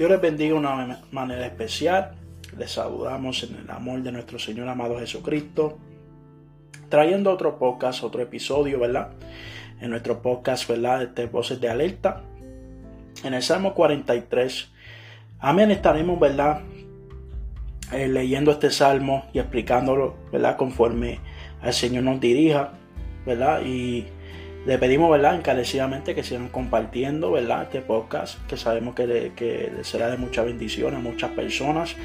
Dios les bendiga de una manera especial. Les saludamos en el amor de nuestro Señor amado Jesucristo. Trayendo otro podcast, otro episodio, ¿verdad? En nuestro podcast, ¿verdad? Este Voces de Alerta. En el Salmo 43. Amén. Estaremos, ¿verdad? Eh, leyendo este salmo y explicándolo, ¿verdad? Conforme el Señor nos dirija, ¿verdad? Y le pedimos, ¿verdad? Encarecidamente que sigan compartiendo, ¿verdad? Este podcast, que sabemos que, que será de mucha bendición a muchas personas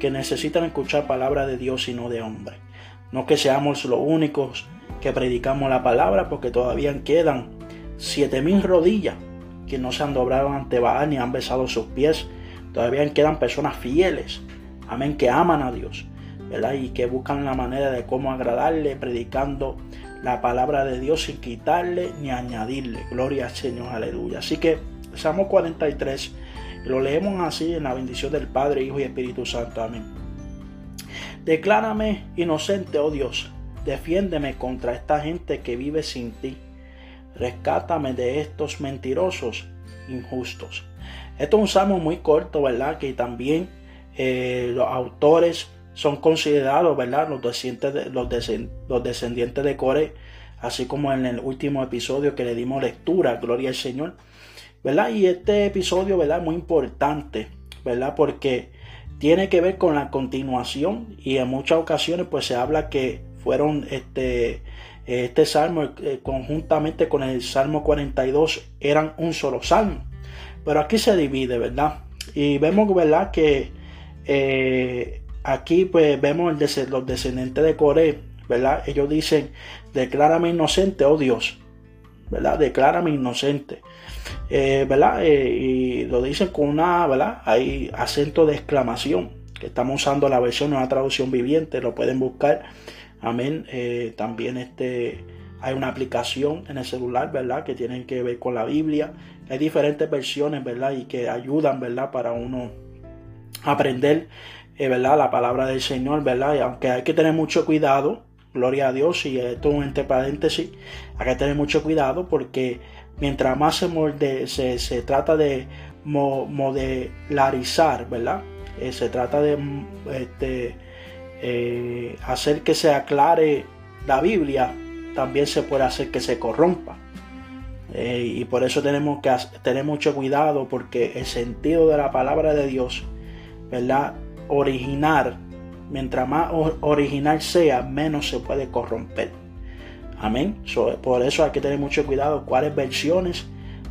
que necesitan escuchar palabra de Dios y no de hombre. No que seamos los únicos que predicamos la palabra, porque todavía quedan siete mil rodillas que no se han dobrado ante Baal ni han besado sus pies. Todavía quedan personas fieles, amén, que aman a Dios, ¿verdad? Y que buscan la manera de cómo agradarle, predicando la palabra de Dios sin quitarle ni añadirle. Gloria al Señor, aleluya. Así que Salmo 43, lo leemos así en la bendición del Padre, Hijo y Espíritu Santo. Amén. Declárame inocente, oh Dios. Defiéndeme contra esta gente que vive sin ti. Rescátame de estos mentirosos injustos. Esto es un salmo muy corto, ¿verdad? Que también eh, los autores son considerados, ¿verdad? Los descendientes, de, los, descendientes de Core, así como en el último episodio que le dimos lectura, Gloria al Señor, ¿verdad? Y este episodio, ¿verdad? Muy importante, ¿verdad? Porque tiene que ver con la continuación y en muchas ocasiones pues se habla que fueron este, este salmo eh, conjuntamente con el salmo 42 eran un solo salmo. Pero aquí se divide, ¿verdad? Y vemos, ¿verdad? Que eh, aquí pues vemos los descendientes de Coré, ¿verdad? Ellos dicen, declárame inocente, oh Dios, ¿verdad? Declárame inocente, eh, ¿verdad? Eh, y lo dicen con una, ¿verdad? Hay acento de exclamación, que estamos usando la versión, una traducción viviente, lo pueden buscar, amén. Eh, también este, hay una aplicación en el celular, ¿verdad? Que tienen que ver con la Biblia. Hay diferentes versiones, ¿verdad? Y que ayudan, ¿verdad? Para uno aprender ¿verdad? La palabra del Señor, ¿verdad? Y aunque hay que tener mucho cuidado, gloria a Dios, y esto es entre paréntesis, hay que tener mucho cuidado porque mientras más se, se, trata de modelarizar, ¿verdad? Eh, se trata de este, eh, hacer que se aclare la Biblia, también se puede hacer que se corrompa. Eh, y por eso tenemos que tener mucho cuidado porque el sentido de la palabra de Dios, ¿verdad? Original, mientras más original sea, menos se puede corromper. Amén. por eso hay que tener mucho cuidado cuáles versiones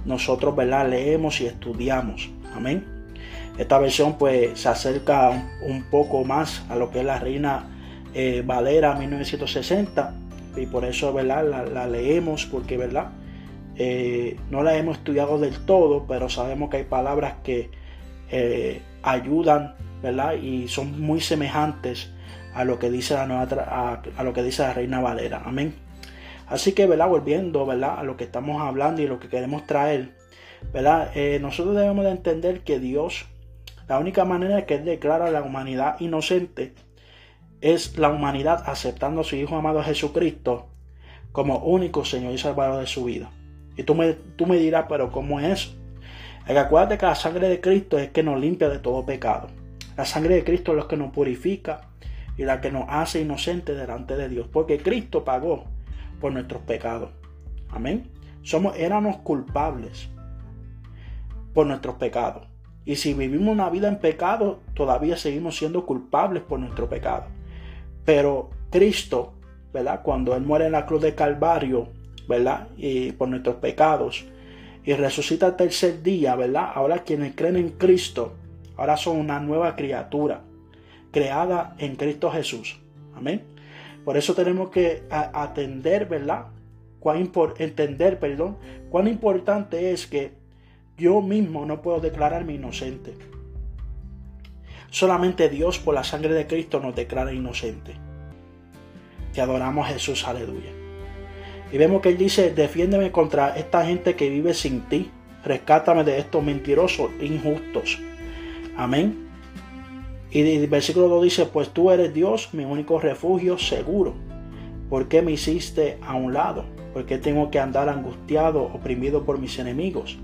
nosotros ¿verdad? leemos y estudiamos. Amén. Esta versión pues se acerca un, poco más a lo que es la Reina eh, Valera 1960 y por eso ¿verdad? La, leemos porque ¿verdad? Eh, no la hemos estudiado del todo, pero sabemos que hay palabras que eh, ayudan Y son muy semejantes a lo que dice la a, lo que dice la Reina Valera. Amén. Así que, ¿verdad? Volviendo, ¿verdad? A lo que estamos hablando y lo que queremos traer, ¿verdad? Eh, nosotros debemos de entender que Dios, la única manera que Él declara a la humanidad inocente es la humanidad aceptando a su Hijo amado Jesucristo como único Señor y Salvador de su vida. Y tú me, tú me dirás, pero ¿cómo es eso? El acuérdate que la sangre de Cristo es que nos limpia de todo pecado. La sangre de Cristo es la que nos purifica y la que nos hace inocentes delante de Dios, porque Cristo pagó por nuestros pecados. Amén. Somos, éramos culpables por nuestros pecados. Y si vivimos una vida en pecado, todavía seguimos siendo culpables por nuestro pecado. Pero Cristo, ¿verdad? Cuando Él muere en la cruz de Calvario, ¿verdad? Y por nuestros pecados, y resucita el tercer día, ¿verdad? Ahora quienes creen en Cristo, Ahora son una nueva criatura creada en Cristo Jesús. Amén. Por eso tenemos que atender, ¿verdad? Cuán entender, perdón, cuán importante es que yo mismo no puedo declararme inocente. Solamente Dios por la sangre de Cristo nos declara inocente. Te adoramos Jesús, aleluya. Y vemos que Él dice, defiéndeme contra esta gente que vive sin ti. Rescátame de estos mentirosos, injustos. Amén. Y el versículo 2 dice, pues tú eres Dios, mi único refugio seguro. ¿Por qué me hiciste a un lado? ¿Por qué tengo que andar angustiado, oprimido por mis enemigos?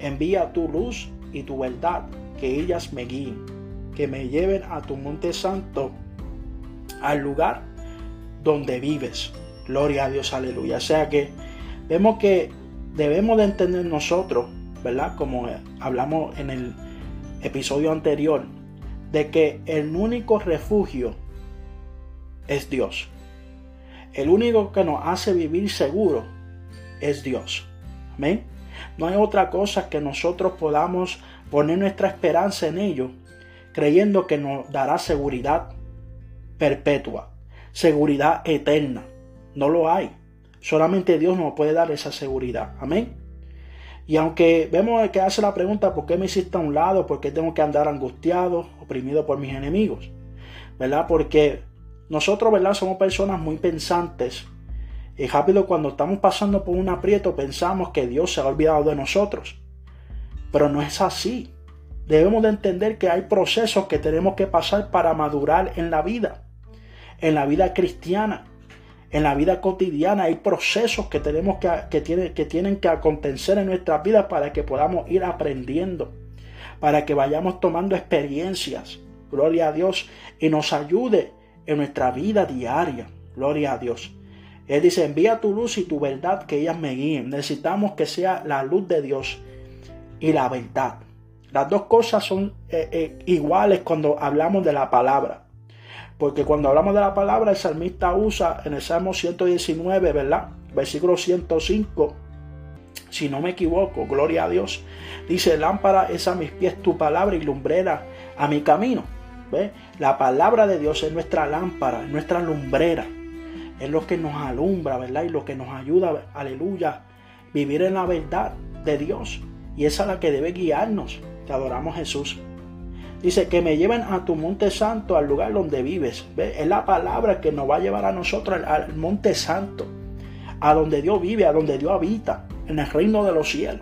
Envía tu luz y tu verdad, que ellas me guíen, que me lleven a tu monte santo, al lugar donde vives. Gloria a Dios, aleluya. O sea que vemos que debemos de entender nosotros, ¿verdad? Como hablamos en el episodio anterior, de que el único refugio es Dios. El único que nos hace vivir seguro es Dios. Amén. No hay otra cosa que nosotros podamos poner nuestra esperanza en ello, creyendo que nos dará seguridad perpetua, seguridad eterna. No lo hay. Solamente Dios nos puede dar esa seguridad. Amén. Y aunque vemos que hace la pregunta, ¿por qué me hiciste a un lado? ¿Por qué tengo que andar angustiado, oprimido por mis enemigos? ¿Verdad? Porque nosotros, ¿verdad? Somos personas muy pensantes. Y rápido cuando estamos pasando por un aprieto pensamos que Dios se ha olvidado de nosotros. Pero no es así. Debemos de entender que hay procesos que tenemos que pasar para madurar en la vida. En la vida cristiana. En la vida cotidiana hay procesos que tenemos que, que, tienen que acontecer en nuestras vidas para que podamos ir aprendiendo. Para que vayamos tomando experiencias. Gloria a Dios. Y nos ayude en nuestra vida diaria. Gloria a Dios. Él dice, envía tu luz y tu verdad que ellas me guíen. Necesitamos que sea la luz de Dios y la verdad. Las dos cosas son eh, eh, iguales cuando hablamos de la palabra. Porque cuando hablamos de la palabra, el salmista usa en el Salmo 119, ¿verdad? Versículo 105. Si no me equivoco, gloria a Dios. Dice, lámpara es a mis pies tu palabra y lumbrera a mi camino. La palabra de Dios es nuestra lámpara, es nuestra lumbrera. Es lo que nos alumbra, ¿verdad? Y lo que nos ayuda, aleluya, vivir en la verdad de Dios. Y esa es la que debe guiarnos. Te adoramos Jesús. Dice que me lleven a tu monte santo, al lugar donde vives. Es la palabra que nos va a llevar a nosotros al monte santo, a donde Dios vive, a donde Dios habita, en el reino de los cielos.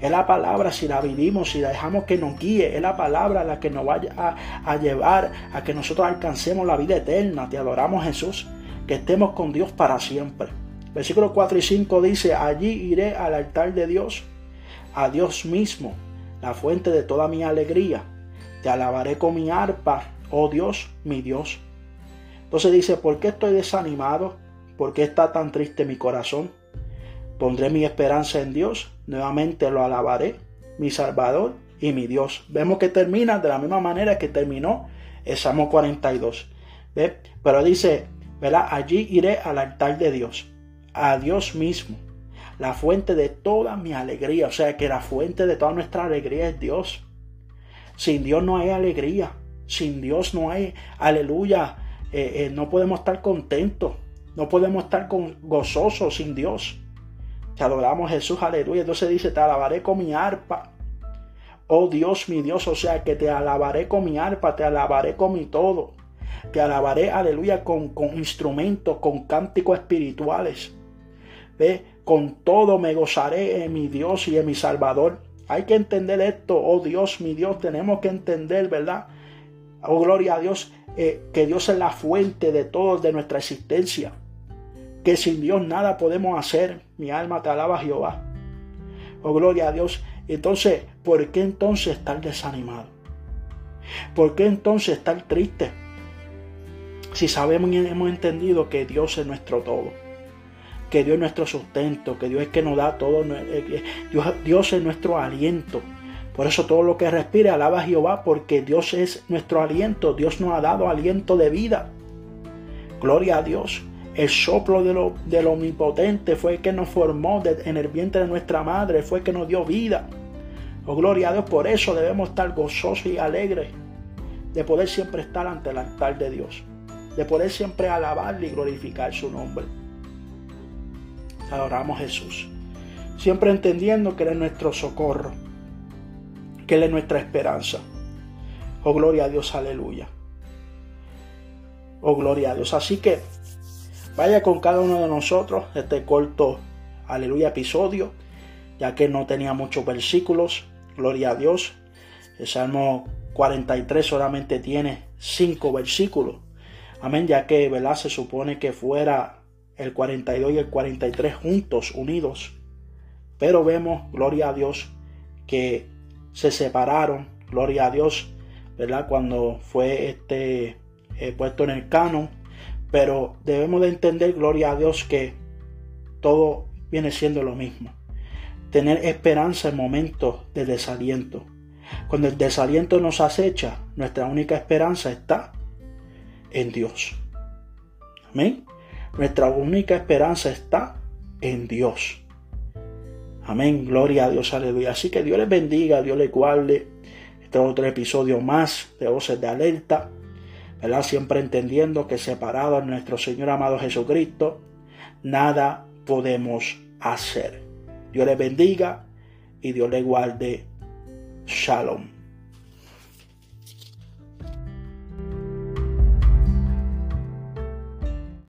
Es la palabra, si la vivimos, si la dejamos que nos guíe, es la palabra la que nos vaya a, llevar a que nosotros alcancemos la vida eterna. Te adoramos Jesús, que estemos con Dios para siempre. Versículo 4 y 5 dice, allí iré al altar de Dios, a Dios mismo, la fuente de toda mi alegría. Te alabaré con mi arpa, oh Dios, mi Dios. Entonces dice, ¿por qué estoy desanimado? ¿Por qué está tan triste mi corazón? Pondré mi esperanza en Dios, nuevamente lo alabaré, mi Salvador y mi Dios. Vemos que termina de la misma manera que terminó el Salmo 42. ¿Ve? Pero dice, ¿verdad? Allí iré al altar de Dios, a Dios mismo, la fuente de toda mi alegría. O sea que la fuente de toda nuestra alegría es Dios. Sin Dios no hay alegría. Sin Dios no hay, aleluya, eh, eh, no podemos estar contentos. No podemos estar con, gozosos sin Dios. Te adoramos Jesús, aleluya. Entonces dice, te alabaré con mi arpa. Oh Dios, mi Dios, o sea que te alabaré con mi arpa, te alabaré con mi todo. Te alabaré, aleluya, con, con instrumentos, con cánticos espirituales. Ve, con todo me gozaré en mi Dios y en mi Salvador. Hay que entender esto, oh Dios, mi Dios, tenemos que entender, ¿verdad? Oh gloria a Dios, eh, que Dios es la fuente de todo, de nuestra existencia que sin Dios nada podemos hacer. Mi alma te alaba Jehová. Oh, gloria a Dios. Entonces, ¿por qué entonces estar desanimado? ¿Por qué entonces estar triste? Si sabemos y hemos entendido que Dios es nuestro todo, que Dios es nuestro sustento, que Dios es que nos da todo, eh, Dios, es nuestro aliento. Por eso todo lo que respire alaba a Jehová, porque Dios es nuestro aliento, Dios nos ha dado aliento de vida. Gloria a Dios. El soplo de lo, del omnipotente fue el que nos formó en el vientre de nuestra madre, fue el que nos dio vida. Oh, gloria a Dios, por eso debemos estar gozosos y alegres de poder siempre estar ante el altar de Dios, de poder siempre alabarle y glorificar su nombre. Adoramos a Jesús, siempre entendiendo que Él es nuestro socorro, que Él es nuestra esperanza. Oh, gloria a Dios, aleluya. Oh, gloria a Dios. Así que Vaya con cada uno de nosotros este corto, aleluya, episodio, ya que no tenía muchos versículos, gloria a Dios. El Salmo 43 solamente tiene cinco versículos. Amén, ya que ¿verdad? se supone que fuera el 42 y el 43 juntos, unidos. Pero vemos, gloria a Dios, que se separaron, gloria a Dios, ¿verdad? Cuando fue este, eh, puesto en el canon. Pero debemos de entender, gloria a Dios, que todo viene siendo lo mismo. Tener esperanza en momentos de desaliento. Cuando el desaliento nos acecha, nuestra única esperanza está en Dios. Amén. Nuestra única esperanza está en Dios. Amén. Gloria a Dios. Aleluya. Así que Dios les bendiga, Dios les guarde. Este es otro episodio más de Voces de Alerta. ¿verdad? Siempre entendiendo que separado de nuestro Señor amado Jesucristo, nada podemos hacer. Dios les bendiga y Dios les guarde. Shalom.